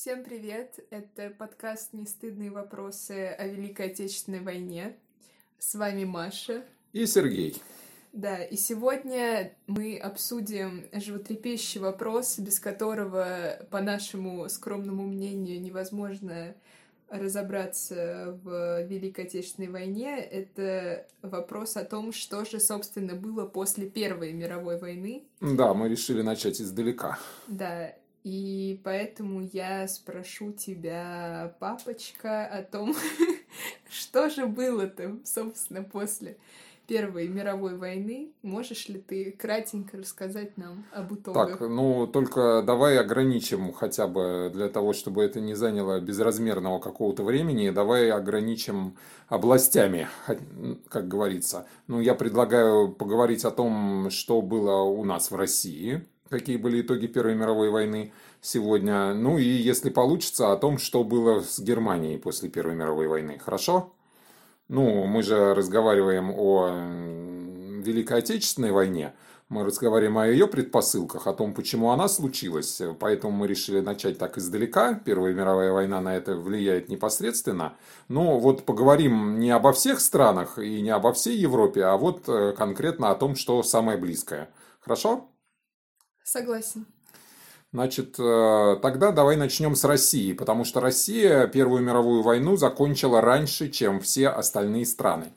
Всем привет! Это подкаст «Нестыдные вопросы о Великой Отечественной войне». С вами Маша. И Сергей. Да, и сегодня мы обсудим животрепещущий вопрос, без которого, по нашему скромному мнению, невозможно разобраться в Великой Отечественной войне. Это вопрос о том, что же, собственно, было после Первой мировой войны. Да, мы решили начать издалека. Да, и поэтому я спрошу тебя, папочка, о том, что же было-то, собственно, после Первой мировой войны. Можешь ли ты кратенько рассказать нам об итогах? Так, ну только давай ограничим хотя бы для того, чтобы это не заняло безразмерного какого-то времени, давай ограничим областями, как говорится. Ну, я предлагаю поговорить о том, что было у нас в России, какие были итоги Первой мировой войны сегодня. Ну и, если получится, о том, что было с Германией после Первой мировой войны. Хорошо? Ну, мы же разговариваем о Великой Отечественной войне. Мы разговариваем о ее предпосылках, о том, почему она случилась. Поэтому мы решили начать так издалека. Первая мировая война на это влияет непосредственно. Но вот поговорим не обо всех странах и не обо всей Европе, а вот э, конкретно о том, что самое близкое. Хорошо? Согласен. Значит, э, тогда давай начнем с России, потому что Россия Первую мировую войну закончила раньше, чем все остальные страны.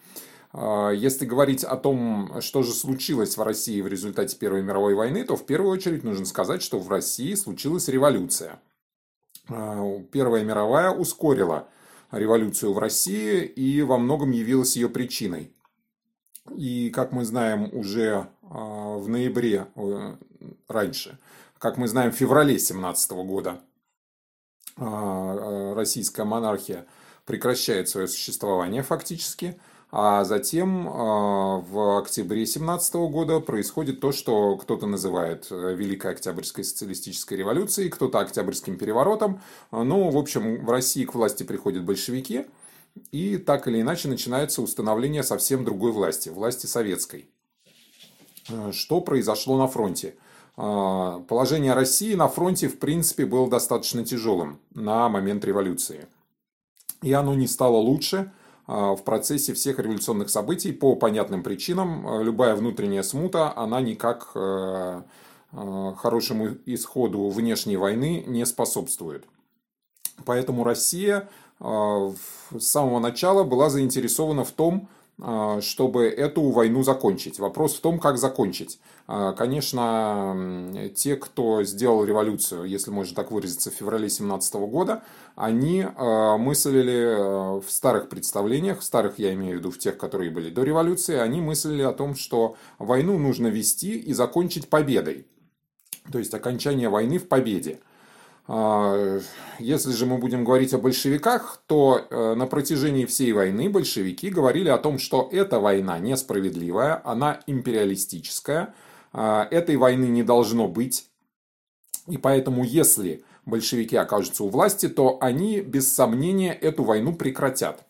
Э, если говорить о том, что же случилось в России в результате Первой мировой войны, то в первую очередь нужно сказать, что в России случилась революция. Э, Первая мировая ускорила революцию в России и во многом явилась ее причиной. И, как мы знаем, уже в ноябре раньше. Как мы знаем, в феврале 17 года а, а, российская монархия прекращает свое существование фактически. А затем а, в октябре 17 года происходит то, что кто-то называет э, Великой Октябрьской социалистической революцией, кто-то Октябрьским переворотом. Ну, в общем, в России к власти приходят большевики, и так или иначе начинается установление совсем другой власти, власти советской. Э, что произошло на фронте? Э, положение России на фронте, в принципе, было достаточно тяжелым на момент революции. И оно не стало лучше э, в процессе всех революционных событий по понятным причинам. Любая внутренняя смута, она никак хорошему исходу внешней войны не способствует. Поэтому Россия с самого начала была заинтересована в том, чтобы эту войну закончить. Вопрос в том, как закончить. А, конечно, те, кто сделал революцию, если можно так выразиться, в феврале 17 года, они а, мыслили в старых представлениях, в старых я имею в виду в тех, которые были до революции, они мыслили о том, что войну нужно вести и закончить победой. То есть окончание войны в победе. А, если же мы будем говорить о большевиках, то э, на протяжении всей войны большевики говорили о том, что эта война несправедливая, она империалистическая, а, этой войны не должно быть. И поэтому, если большевики окажутся у власти, то они без сомнения эту войну прекратят.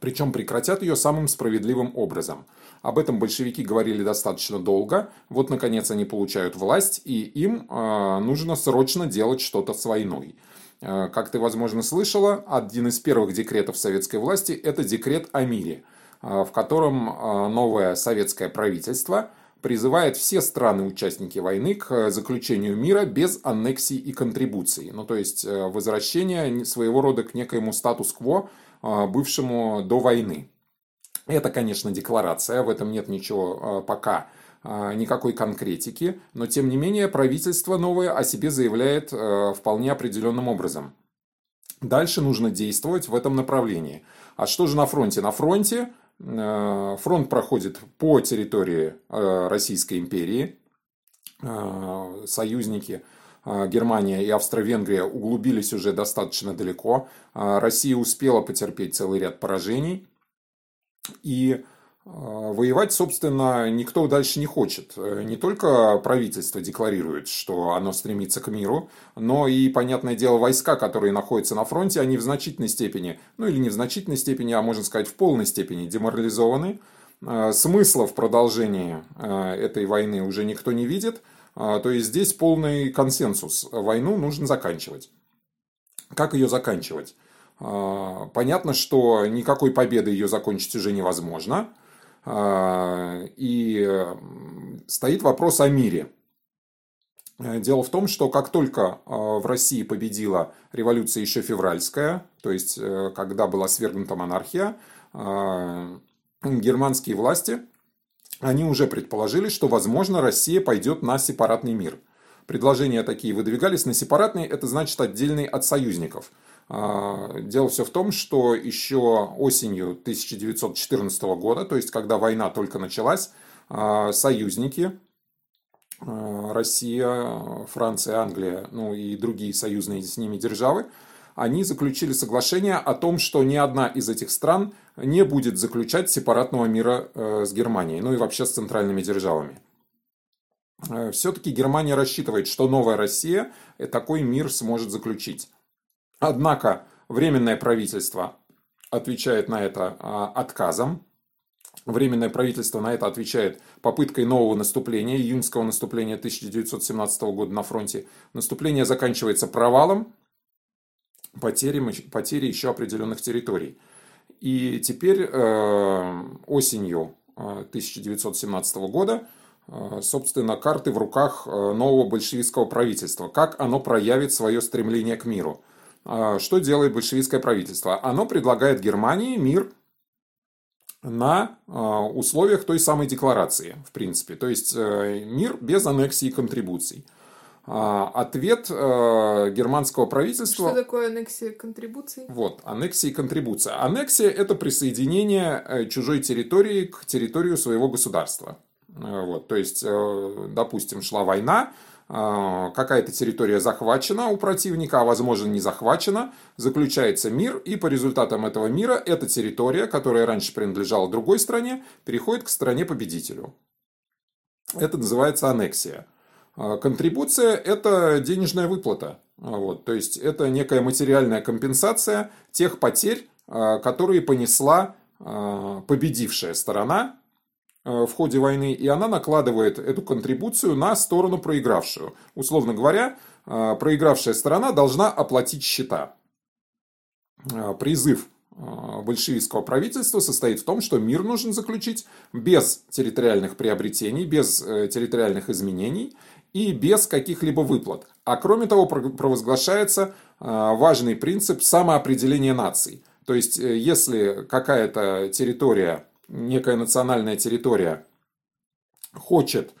Причем прекратят ее самым справедливым образом. Об этом большевики говорили достаточно долго. Вот, наконец, они получают власть, и им э, нужно срочно делать что-то с войной. Э, как ты, возможно, слышала, один из первых декретов советской власти – это декрет о мире, э, в котором э, новое советское правительство призывает все страны-участники войны к заключению мира без аннексий и контрибуций. Ну, то есть, э, возвращение своего рода к некоему статус-кво, э, бывшему до войны. Это, конечно, декларация, в этом нет ничего а, пока а, никакой конкретики, но тем не менее правительство новое о себе заявляет а, вполне определенным образом. Дальше нужно действовать в этом направлении. А что же на фронте? На фронте фронт проходит по территории Российской империи. Союзники Германия и Австро-Венгрия углубились уже достаточно далеко. Россия успела потерпеть целый ряд поражений. И а, Воевать, собственно, никто дальше не хочет. Э, не только правительство декларирует, что оно стремится к миру, но и, понятное дело, войска, которые находятся на фронте, они в значительной степени, ну или не в значительной степени, а можно сказать в полной степени деморализованы. Э, смысла в продолжении э, этой войны уже никто не видит. То есть здесь полный консенсус. Войну нужно заканчивать. Как ее заканчивать? Понятно, что никакой победы ее закончить уже невозможно. И стоит вопрос о мире. Дело в том, что как только в России победила революция еще февральская, то есть когда была свергнута монархия, германские власти, они уже предположили, что, возможно, Россия пойдет на сепаратный мир. Предложения такие выдвигались на сепаратный, это значит отдельный от союзников. А, дело все в том, что еще осенью 1914 года, то есть когда война только началась, а, союзники а, Россия, Франция, Англия, ну и другие союзные с ними державы, они заключили соглашение о том, что ни одна из этих стран не будет заключать сепаратного мира э, с Германией, ну и вообще с центральными державами. Э, Все-таки Германия рассчитывает, что новая Россия такой мир сможет заключить. Однако Временное правительство отвечает на это а, отказом. Временное правительство на это отвечает попыткой нового наступления, июньского наступления 1917 года на фронте. Наступление заканчивается провалом, потерей, потери еще определенных территорий. И теперь э, осенью 1917 э, года, э, собственно, карты в руках нового большевистского правительства. Как оно проявит свое стремление к миру. Что делает большевистское правительство? Оно предлагает Германии мир на условиях той самой декларации, в принципе. То есть мир без аннексии и контрибуций. А, ответ э, германского правительства... Что такое аннексия контрибуций? Вот, аннексия и контрибуция. Аннексия – это присоединение э, чужой территории к территорию своего государства. Э, вот, то есть, допустим, шла война, какая-то территория захвачена у противника, а возможно не захвачена, заключается мир, и по результатам этого мира эта территория, которая раньше принадлежала другой стране, переходит к стране-победителю. Это называется аннексия. А, контрибуция – это денежная выплата. А, вот, то есть это некая материальная компенсация тех потерь, а, которые понесла победившая сторона в ходе войны, и она накладывает эту контрибуцию на сторону проигравшую. Условно говоря, проигравшая сторона должна оплатить счета. Призыв большевистского правительства состоит в том, что мир нужно заключить без территориальных приобретений, без э, территориальных изменений – и без каких-либо выплат. А кроме того, провозглашается важный принцип самоопределения наций. То есть, э, если какая-то территория, некая национальная территория хочет,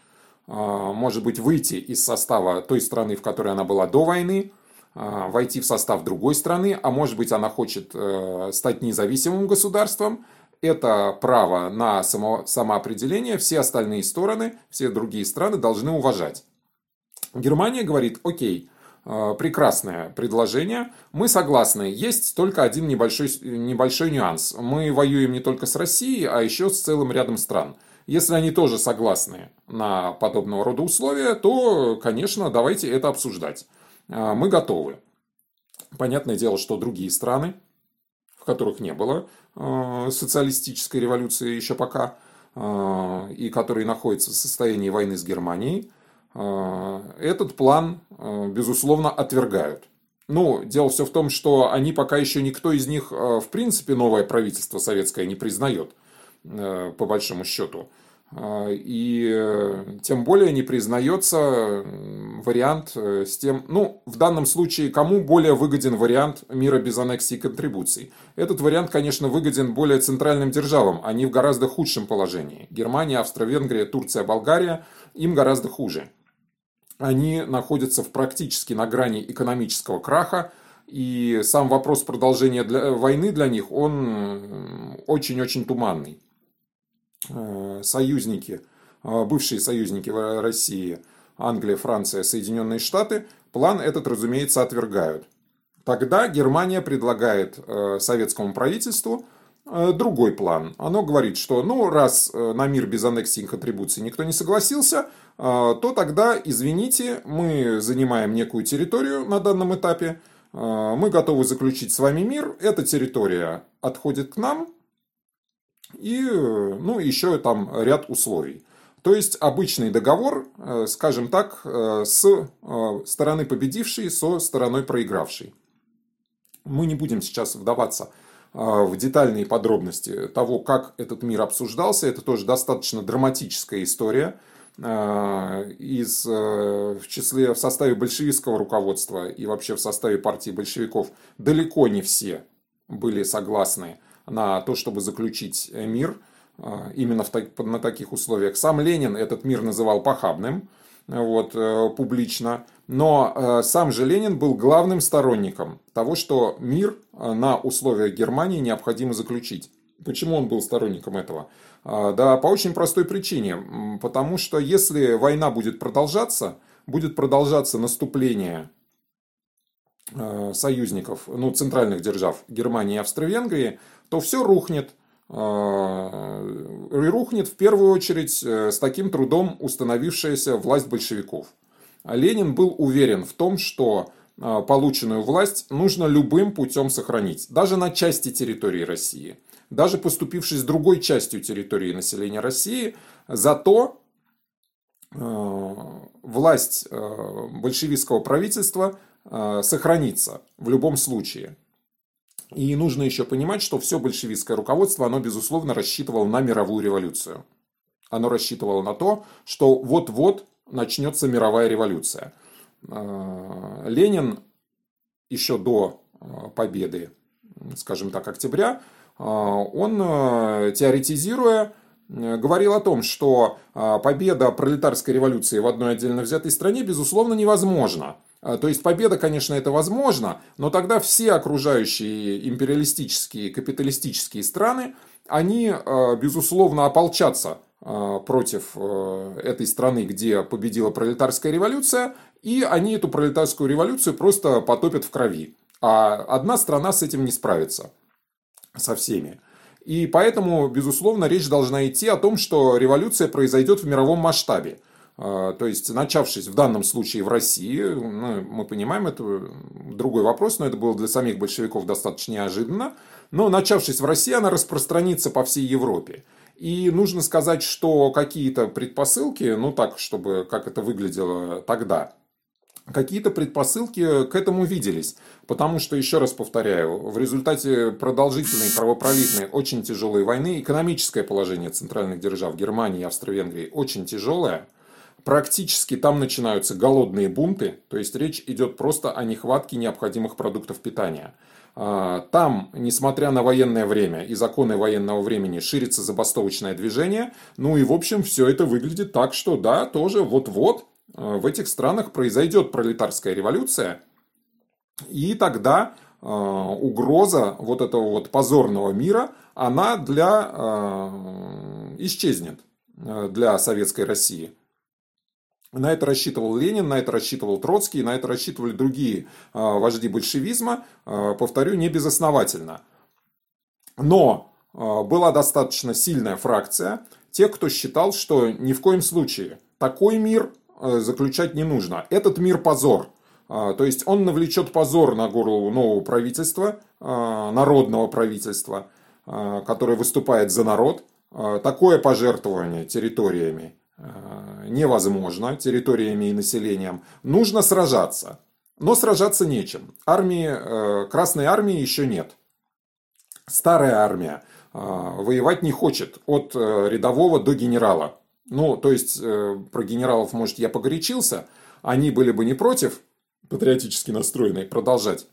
а, может быть, выйти из состава той страны, в которой она была до войны, а, войти в состав другой страны, а может быть, она хочет э, стать независимым государством, это право на само, самоопределение все остальные стороны, все другие страны должны уважать. Германия говорит, окей, прекрасное предложение, мы согласны, есть только один небольшой, небольшой нюанс. Мы воюем не только с Россией, а еще с целым рядом стран. Если они тоже согласны на подобного рода условия, то, конечно, давайте это обсуждать. Э, мы готовы. Понятное дело, что другие страны, в которых не было э, социалистической революции еще пока, и которые находятся в состоянии войны с Германией, Э, этот план, э, безусловно, отвергают. Ну, дело все в том, что они пока еще никто из них, э, в принципе, новое правительство советское не признает, по большому счету. И тем более не признается вариант с тем, ну, в данном случае, кому более выгоден вариант мира без аннексии и контрибуций. Этот вариант, конечно, выгоден более центральным державам, они в гораздо худшем положении. Германия, Австро-Венгрия, Турция, Болгария, им гораздо хуже они находятся в практически на грани экономического краха, и сам вопрос продолжения для, войны для них, он очень-очень туманный. Э, союзники, э, бывшие союзники России, Англия, Франция, Соединенные Штаты, план этот, разумеется, отвергают. Тогда Германия предлагает э, советскому правительству другой план. Оно говорит, что ну, раз на мир без аннексии и контрибуции никто не согласился, то тогда, извините, мы занимаем некую территорию на данном этапе, а, мы готовы заключить с вами мир, эта территория отходит к нам, и ну, еще там ряд условий. То есть обычный договор, э, скажем так, э, с э, стороны победившей со стороной проигравшей. Мы не будем сейчас вдаваться в детальные подробности того, как этот мир обсуждался. Это тоже достаточно драматическая история. Из, в числе, в составе большевистского руководства и вообще в составе партии большевиков далеко не все были согласны на то, чтобы заключить мир именно в, на таких условиях. Сам Ленин этот мир называл похабным вот, э, публично. Но э, сам же Ленин был главным сторонником того, что мир э, на условиях Германии необходимо заключить. Почему он был сторонником этого? Да, по очень простой причине. Потому что если война будет продолжаться, будет продолжаться наступление союзников, ну, центральных держав Германии и Австро-Венгрии, то все рухнет. И рухнет в первую очередь с таким трудом установившаяся власть большевиков. Ленин был уверен в том, что а, полученную власть нужно любым путем сохранить, даже на части территории России. Даже поступившись другой частью территории населения России, зато а, власть а, большевистского правительства сохранится в любом случае. И нужно еще понимать, что все большевистское руководство, оно, безусловно, рассчитывало на мировую революцию. Оно рассчитывало на то, что вот-вот начнется мировая революция. Ленин еще до победы, скажем так, октября, он, теоретизируя, говорил о том, что победа пролетарской революции в одной отдельно взятой стране, безусловно, невозможна. То есть победа, конечно, это возможно, но тогда все окружающие империалистические, капиталистические страны, они, безусловно, ополчатся Э, против э, этой страны, где победила пролетарская революция, и они эту пролетарскую революцию просто потопят в крови. А одна страна с этим не справится со всеми. И поэтому, безусловно, речь должна идти о том, что революция произойдет в мировом масштабе. Э, то есть, начавшись в данном случае в России, ну, мы понимаем, это другой вопрос, но это было для самих большевиков достаточно неожиданно, но начавшись в России, она распространится по всей Европе. И нужно сказать, что какие-то предпосылки, ну так, чтобы как это выглядело тогда, какие-то предпосылки к этому виделись. Потому что, еще раз повторяю, в результате продолжительной, кровопролитной, очень тяжелой войны экономическое положение центральных держав Германии и Австро-Венгрии очень тяжелое. Практически там начинаются голодные бунты, то есть речь идет просто о нехватке необходимых продуктов питания. А, там, несмотря на военное время и законы военного времени, ширится забастовочное движение. Ну и, в общем, все это выглядит так, что да, тоже вот-вот в этих странах произойдет пролетарская революция. И тогда а, угроза вот этого вот позорного мира, она для, исчезнет для советской России. На это рассчитывал Ленин, на это рассчитывал Троцкий, на это рассчитывали другие вожди большевизма, повторю, не безосновательно. Но была достаточно сильная фракция тех, кто считал, что ни в коем случае такой мир заключать не нужно. Этот мир позор. То есть он навлечет позор на голову нового правительства, народного правительства, которое выступает за народ. Такое пожертвование территориями Э, невозможно территориями и населением. Нужно сражаться. Но сражаться нечем. Армии, э, Красной армии еще нет. Старая армия э, воевать не хочет от рядового до генерала. Ну, то есть, про генералов, может, я погорячился. Они были бы не против, патриотически настроенные, продолжать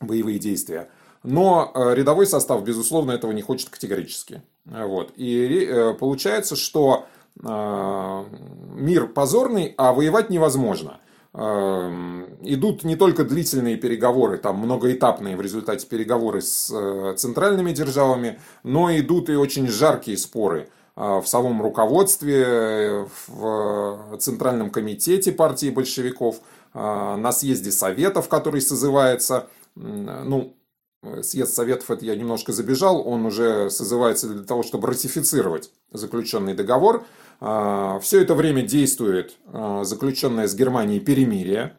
боевые действия. Но рядовой состав, безусловно, этого не хочет категорически. Вот. И получается, что Э, мир позорный, а воевать невозможно. Э, идут не только длительные переговоры, там многоэтапные в результате переговоры с э, центральными державами, но идут и очень жаркие споры в самом руководстве, в Центральном комитете партии большевиков, на съезде Советов, который созывается, ну, съезд Советов, это я немножко забежал, он уже созывается для того, чтобы ратифицировать заключенный договор. А, Все это время действует а, заключенное с Германией перемирие,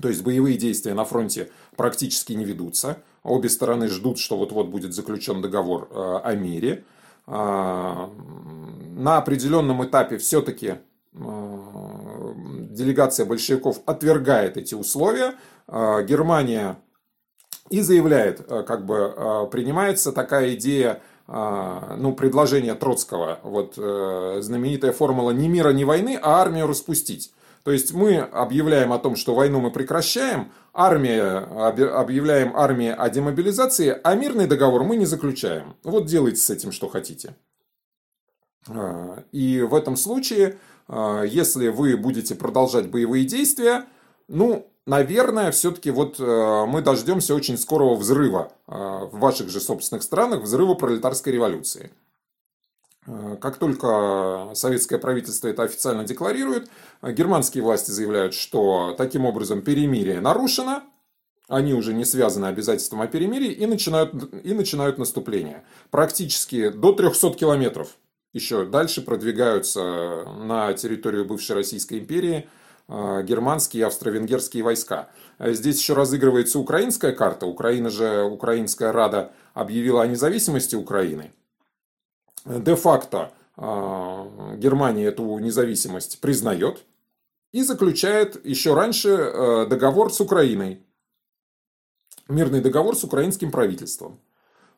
то есть боевые действия на фронте практически не ведутся. Обе стороны ждут, что вот-вот будет заключен договор а, о мире. На определенном этапе все-таки делегация большевиков отвергает эти условия. Германия и заявляет, как бы принимается такая идея ну, предложение Троцкого, вот знаменитая формула «ни мира, ни войны, а армию распустить». То есть мы объявляем о том, что войну мы прекращаем, армия, объявляем армии о демобилизации, а мирный договор мы не заключаем. Вот делайте с этим, что хотите. А, и в этом случае, а, если вы будете продолжать боевые действия, ну, наверное, все-таки вот а, мы дождемся очень скорого взрыва в ваших же собственных странах, взрыва пролетарской революции. Как только советское правительство это официально декларирует, германские власти заявляют, что таким образом перемирие нарушено, они уже не связаны обязательством о перемирии и начинают, и начинают наступление. Практически до 300 километров еще дальше продвигаются на территорию бывшей Российской империи германские и австро-венгерские войска. Здесь еще разыгрывается украинская карта. Украина же, Украинская Рада объявила о независимости Украины – де-факто а, Германия эту независимость признает и заключает еще раньше э, договор с Украиной. Мирный договор с украинским правительством.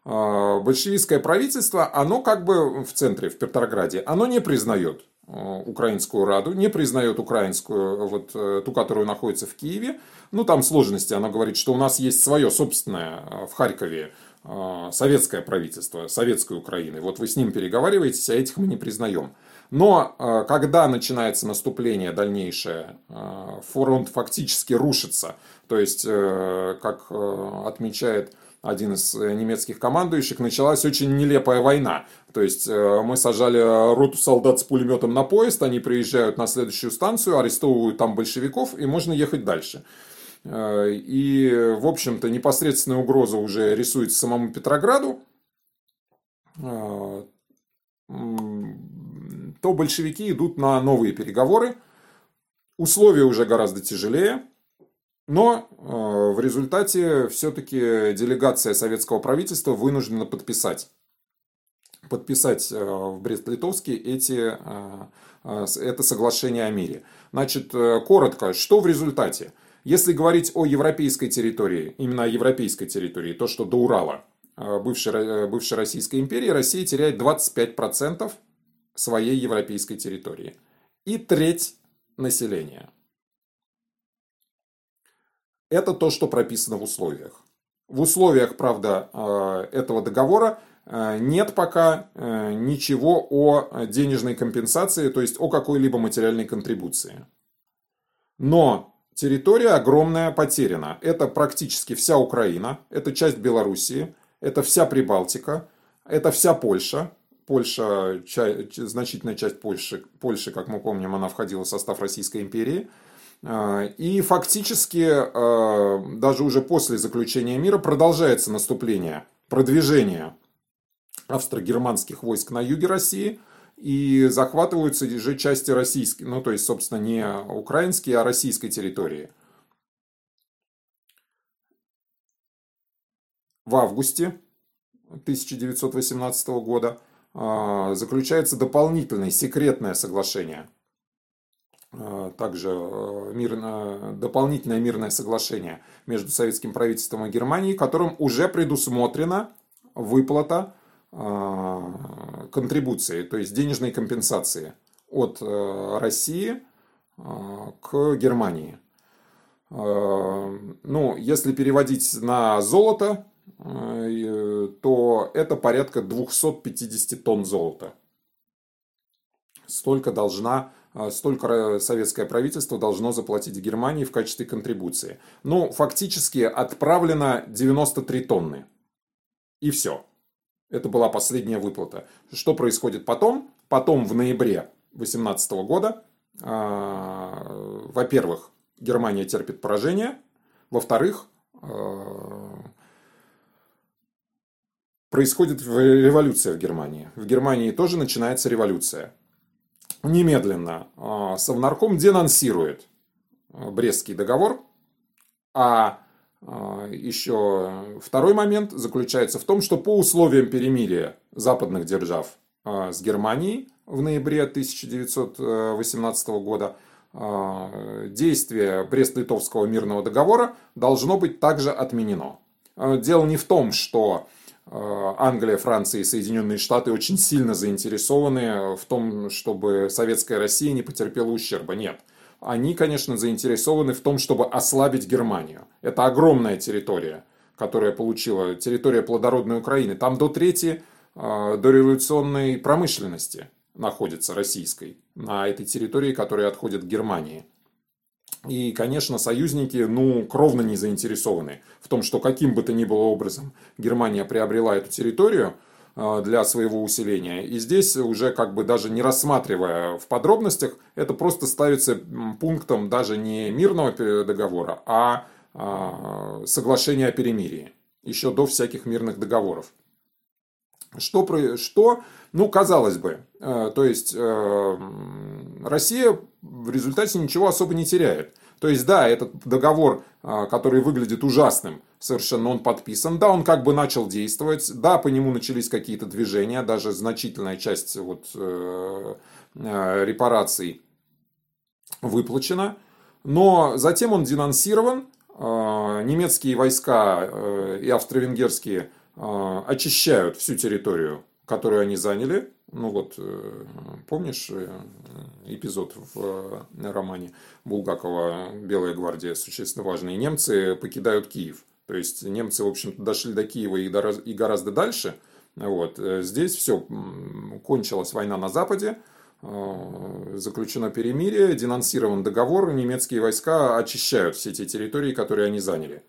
А, большевистское правительство, оно как бы в центре, в Петрограде, оно не признает э, Украинскую Раду, не признает украинскую, вот э, ту, которая находится в Киеве. Ну, там сложности, оно говорит, что у нас есть свое собственное в Харькове советское правительство, советской Украины. Вот вы с ним переговариваетесь, а этих мы не признаем. Но а, когда начинается наступление дальнейшее, а, фронт фактически рушится. То есть, э, как э, отмечает один из немецких командующих, началась очень нелепая война. То есть э, мы сажали роту солдат с пулеметом на поезд, они приезжают на следующую станцию, арестовывают там большевиков, и можно ехать дальше. Э, и, в общем-то, непосредственная угроза уже рисуется самому Петрограду, э, то большевики идут на новые переговоры. Условия уже гораздо тяжелее, но э, в результате все-таки делегация советского правительства вынуждена подписать подписать в Брест-Литовске эти, это соглашение о мире. Значит, коротко, что в результате? Если говорить о европейской территории, именно о европейской территории, то, что до Урала, э, бывшей, э, бывшей Российской империи, Россия теряет 25% своей европейской территории. И треть населения. Это то, что прописано в условиях. В условиях, правда, э, этого договора нет пока ничего о денежной компенсации, то есть о какой-либо материальной контрибуции. Но Территория огромная потеряна. Это практически вся Украина, это часть Белоруссии, это вся Прибалтика, это вся Польша. Польша, значительная часть Польши, Польши, как мы помним, она входила в состав Российской империи. А, и фактически, а, даже уже после заключения мира, продолжается наступление, продвижение австро-германских войск на юге России – и захватываются же части российской, ну то есть, собственно, не украинские, а российской территории. В августе 1918 года а, заключается дополнительное секретное соглашение, а, также а, мирно, дополнительное мирное соглашение между советским правительством и Германией, которым уже предусмотрена выплата контрибуции, то есть денежной компенсации от э, России а, к Германии. А, ну, если переводить на золото, э, то это порядка 250 тонн золота. Столько должна столько советское правительство должно заплатить Германии в качестве контрибуции. Ну, фактически отправлено 93 тонны. И все. Это была последняя выплата. Что происходит потом? Потом в ноябре 2018 года, а, во-первых, Германия терпит поражение, во-вторых, а, происходит революция в Германии. В Германии тоже начинается революция. Немедленно а, Совнарком денонсирует Брестский договор, а Еще второй момент заключается в том, что по условиям перемирия западных держав а, с Германией в ноябре 1918 года а, действие Брест-Литовского мирного договора должно быть также отменено. дело не в том, что Англия, Франция и Соединенные Штаты очень сильно заинтересованы в том, чтобы советская Россия не потерпела ущерба. Нет. Они, конечно, заинтересованы в том, чтобы ослабить Германию. Это огромная территория, которая получила, территория плодородной Украины. Там до трети дореволюционной промышленности находится российской на этой территории, которая отходит к Германии. И, конечно, союзники, ну, кровно не заинтересованы в том, что каким бы то ни было образом Германия приобрела эту территорию для своего усиления. И здесь уже как бы даже не рассматривая в подробностях, это просто ставится пунктом даже не мирного договора, а, а соглашения о перемирии. Еще до всяких мирных договоров. Что, что ну, казалось бы, э, то есть э, Россия в результате ничего особо не теряет. То есть, да, этот договор, э, который выглядит ужасным, совершенно он подписан. Да, он как бы начал действовать. Да, по нему начались какие-то движения, даже значительная часть вот, репараций выплачена. Но затем он денонсирован. Немецкие войска и австро-венгерские очищают всю территорию которую они заняли. Ну вот, э, помнишь э, эпизод в э, романе Булгакова «Белая гвардия» существенно важный. Немцы покидают Киев. То есть немцы, в общем-то, дошли до Киева и гораздо дальше. Вот. Здесь все, кончилась война на Западе, заключено перемирие, денонсирован договор, немецкие войска очищают все те территории, которые они заняли.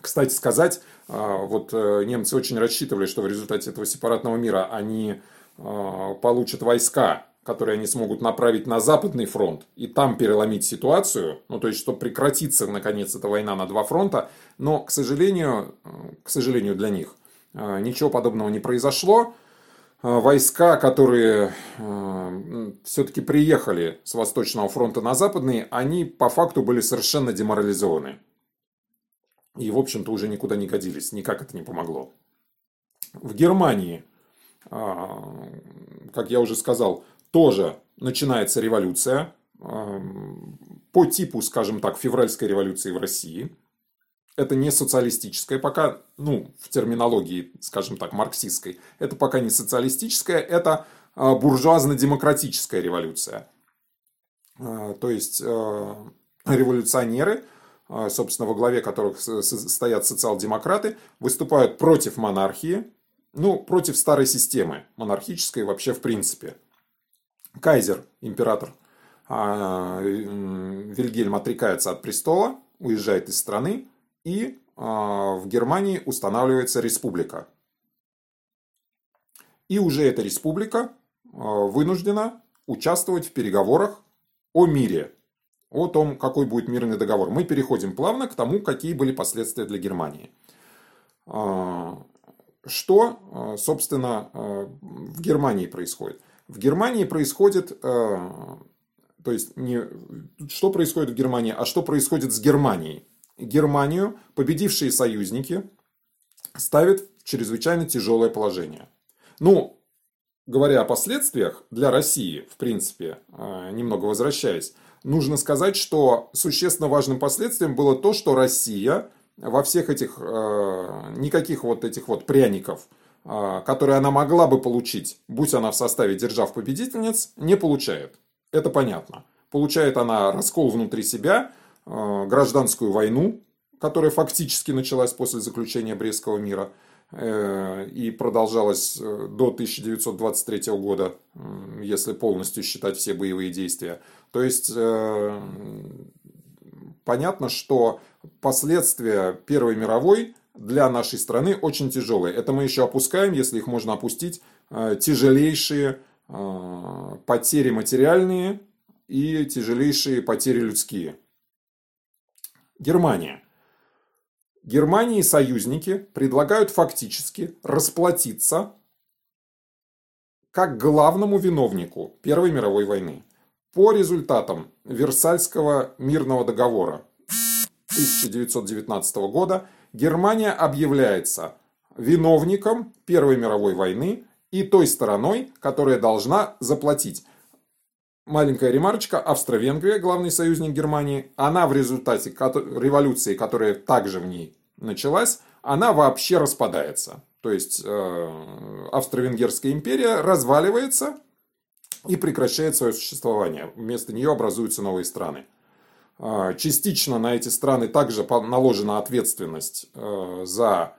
Кстати сказать, а, вот э, немцы очень рассчитывали, что в результате этого сепаратного мира они получат войска, которые они смогут направить на Западный фронт и там переломить ситуацию, ну то есть, чтобы прекратиться наконец эта война на два фронта, но, к сожалению, к сожалению для них, а, ничего подобного не произошло. Войска, которые все-таки приехали с Восточного фронта на Западный, они по факту были совершенно деморализованы. И, в общем-то, уже никуда не годились. Никак это не помогло. В Германии, как я уже сказал, тоже начинается революция а, по типу, скажем так, февральской революции в России. Это не социалистическая, пока, ну, в терминологии, скажем так, марксистской, это пока не социалистическая, это а, буржуазно-демократическая революция. То есть революционеры а, собственно, во главе которых стоят социал-демократы, выступают против монархии, ну, против старой системы, монархической вообще в принципе. Кайзер, император а, Вильгельм отрекается от престола, уезжает из страны, и а, в Германии устанавливается республика. И уже эта республика вынуждена участвовать в переговорах о мире о том, какой будет мирный договор. Мы переходим плавно к тому, какие были последствия для Германии. А, что, а, собственно, а, в Германии происходит? В Германии происходит, то есть не что происходит в Германии, а что происходит с Германией. Германию победившие союзники ставят в чрезвычайно тяжелое положение. Ну, говоря о последствиях для России, в принципе, немного возвращаясь, нужно сказать, что существенно важным последствием было то, что Россия во всех этих, э, никаких вот этих вот пряников, э, которые она могла бы получить, будь она в составе держав-победительниц, не получает. Это понятно. Получает она раскол внутри себя, э, гражданскую войну, которая фактически началась после заключения Брестского мира – Э, и продолжалась э, до 1923 года, если полностью считать все боевые действия. То есть э, понятно, что последствия Первой мировой для нашей страны очень тяжелые. Это мы еще опускаем, если их можно опустить, тяжелейшие потери материальные и тяжелейшие потери людские. Германия. Германия и союзники предлагают фактически расплатиться как главному виновнику Первой мировой войны по результатам Версальского мирного договора 1919 года Германия объявляется виновником Первой мировой войны и той стороной, которая должна заплатить. Маленькая ремарочка. Австро-Венгрия, главный союзник Германии, она в результате революции, которая также в ней началась, она вообще распадается. То есть э, Австро-Венгерская империя разваливается и прекращает свое существование. Вместо нее образуются новые страны. Э, частично на эти страны также наложена ответственность э, за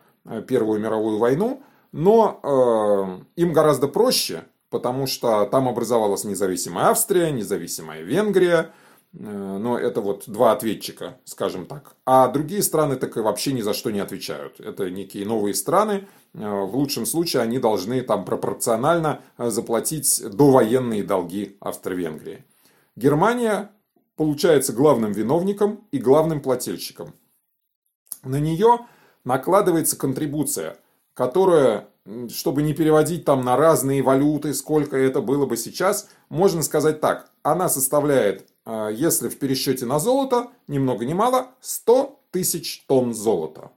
Первую мировую войну, но им гораздо проще, потому что там образовалась независимая Австрия, независимая Венгрия, Э, но это вот два ответчика, скажем так. А другие страны так и вообще ни за что не отвечают. Это некие новые страны. Э, в лучшем случае они должны там пропорционально э, заплатить довоенные долги Австро-Венгрии. Германия получается главным виновником и главным плательщиком. На нее накладывается контрибуция, которая, чтобы не переводить там на разные валюты, сколько это было бы сейчас, можно сказать так. Она составляет а, если в пересчете на золото, ни много ни мало, 100 тысяч тонн золота.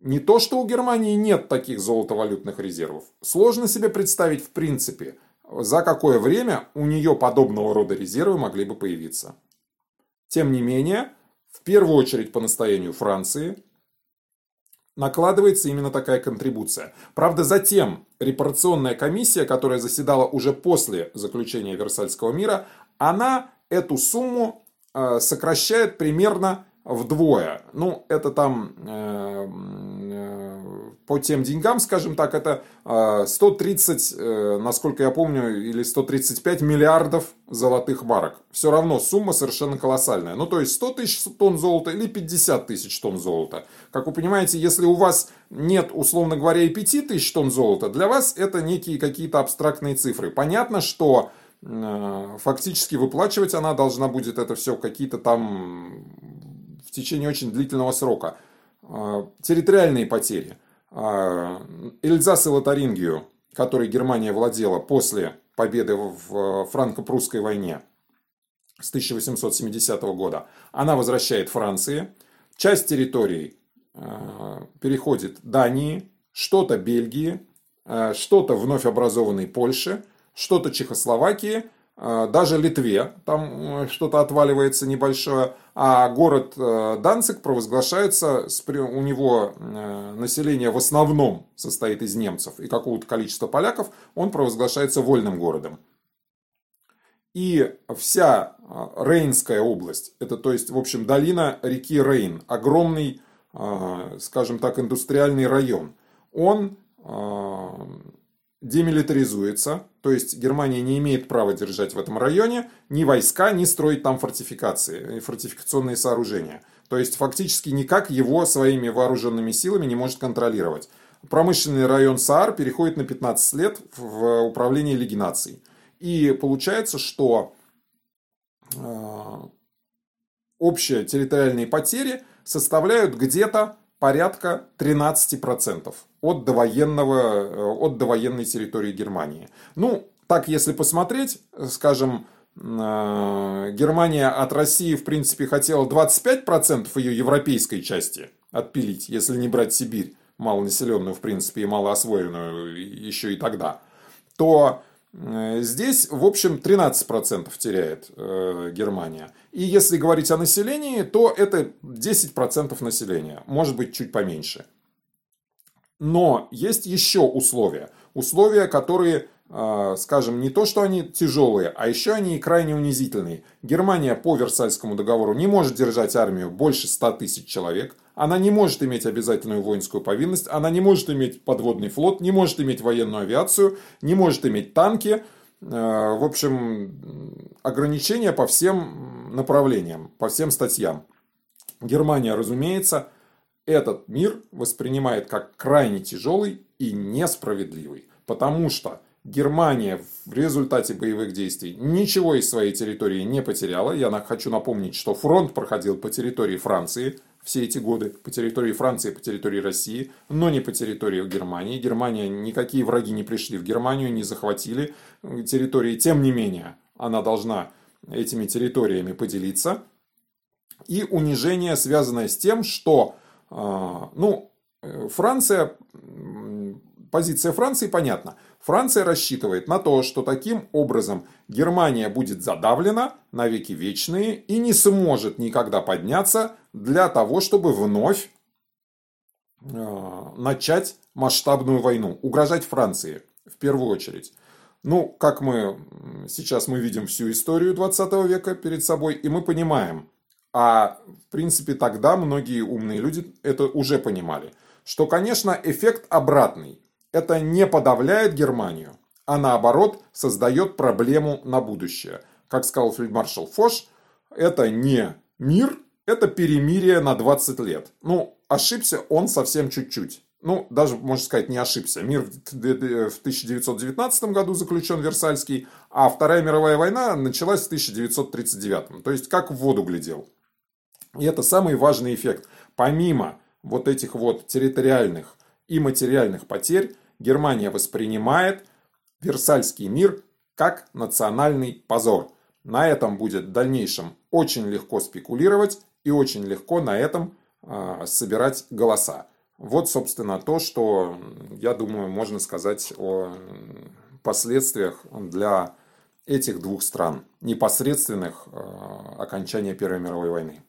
Не то, что у Германии нет таких золотовалютных резервов. Сложно себе представить в принципе, за какое время у нее подобного рода резервы могли бы появиться. Тем не менее, в первую очередь по настоянию Франции, накладывается именно такая контрибуция. Правда, затем репарационная комиссия, которая заседала уже после заключения Версальского мира, она эту сумму э, сокращает примерно вдвое. Ну, это там э, э, по тем деньгам, скажем так, это 130, насколько я помню, или 135 миллиардов золотых марок. Все равно сумма совершенно колоссальная. Ну, то есть 100 тысяч тонн золота или 50 тысяч тонн золота. Как вы понимаете, если у вас нет, условно говоря, и 5 тысяч тонн золота, для вас это некие какие-то абстрактные цифры. Понятно, что Э, фактически выплачивать она должна будет это все какие-то там в течение очень длительного срока. Э, территориальные потери. Э, Эльзас и Лотарингию, которой Германия владела после победы в франко-прусской войне с 1870 года, она возвращает Франции. Часть территорий переходит Дании, что-то Бельгии, что-то вновь образованной Польше – что-то Чехословакии, а, даже Литве там что-то отваливается небольшое, а город э, Данцик провозглашается, у него э, население в основном состоит из немцев и какого-то количества поляков, он провозглашается вольным городом. И вся а, Рейнская область, это то есть, в общем, долина реки Рейн, огромный, а, скажем так, индустриальный район, он демилитаризуется, то есть Германия не имеет права держать в этом районе ни войска, ни строить там фортификации, фортификационные сооружения. То есть фактически никак его своими вооруженными силами не может контролировать. Промышленный район Саар переходит на 15 лет в управление Лиги наций. И получается, что э, общие территориальные потери составляют где-то порядка 13% от, довоенного, э, от довоенной территории Германии. Ну, так если посмотреть, скажем, э, Германия от России, в принципе, хотела 25% ее европейской части отпилить, если не брать Сибирь, малонаселенную, в принципе, и малоосвоенную еще и тогда, то здесь, в общем, 13% теряет э, Германия. И если говорить о населении, то это 10% населения, может быть, чуть поменьше. Но есть еще условия. Условия, которые, э, скажем, не то, что они тяжелые, а еще они и крайне унизительные. Германия по Версальскому договору не может держать армию больше 100 тысяч человек – она не может иметь обязательную воинскую повинность, она не может иметь подводный флот, не может иметь военную авиацию, не может иметь танки. Э, в общем, ограничения по всем направлениям, по всем статьям. Германия, разумеется, этот мир воспринимает как крайне тяжелый и несправедливый, потому что Германия в результате боевых действий ничего из своей территории не потеряла. Я хочу напомнить, что фронт проходил по территории Франции, все эти годы по территории Франции, по территории России, но не по территории Германии. Германия, никакие враги не пришли в Германию, не захватили территории. Тем не менее, она должна этими территориями поделиться. И унижение, связанное с тем, что а, ну, Франция, позиция Франции понятна. Франция рассчитывает на то, что таким образом Германия будет задавлена на веки вечные и не сможет никогда подняться для того, чтобы вновь начать масштабную войну, угрожать Франции в первую очередь. Ну, как мы сейчас мы видим всю историю 20 века перед собой, и мы понимаем, а в принципе тогда многие умные люди это уже понимали, что, конечно, эффект обратный. Это не подавляет Германию, а наоборот создает проблему на будущее. Как сказал фельдмаршал Фош, это не мир, это перемирие на 20 лет. Ну, ошибся он совсем чуть-чуть ну, даже, можно сказать, не ошибся. Мир в 1919 году заключен Версальский, а Вторая мировая война началась в 1939. То есть, как в воду глядел. И это самый важный эффект. Помимо вот этих вот территориальных и материальных потерь, Германия воспринимает Версальский мир как национальный позор. На этом будет в дальнейшем очень легко спекулировать и очень легко на этом э, собирать голоса. Вот, собственно, то, что, я думаю, можно сказать о последствиях для этих двух стран, непосредственных э, окончания Первой мировой войны.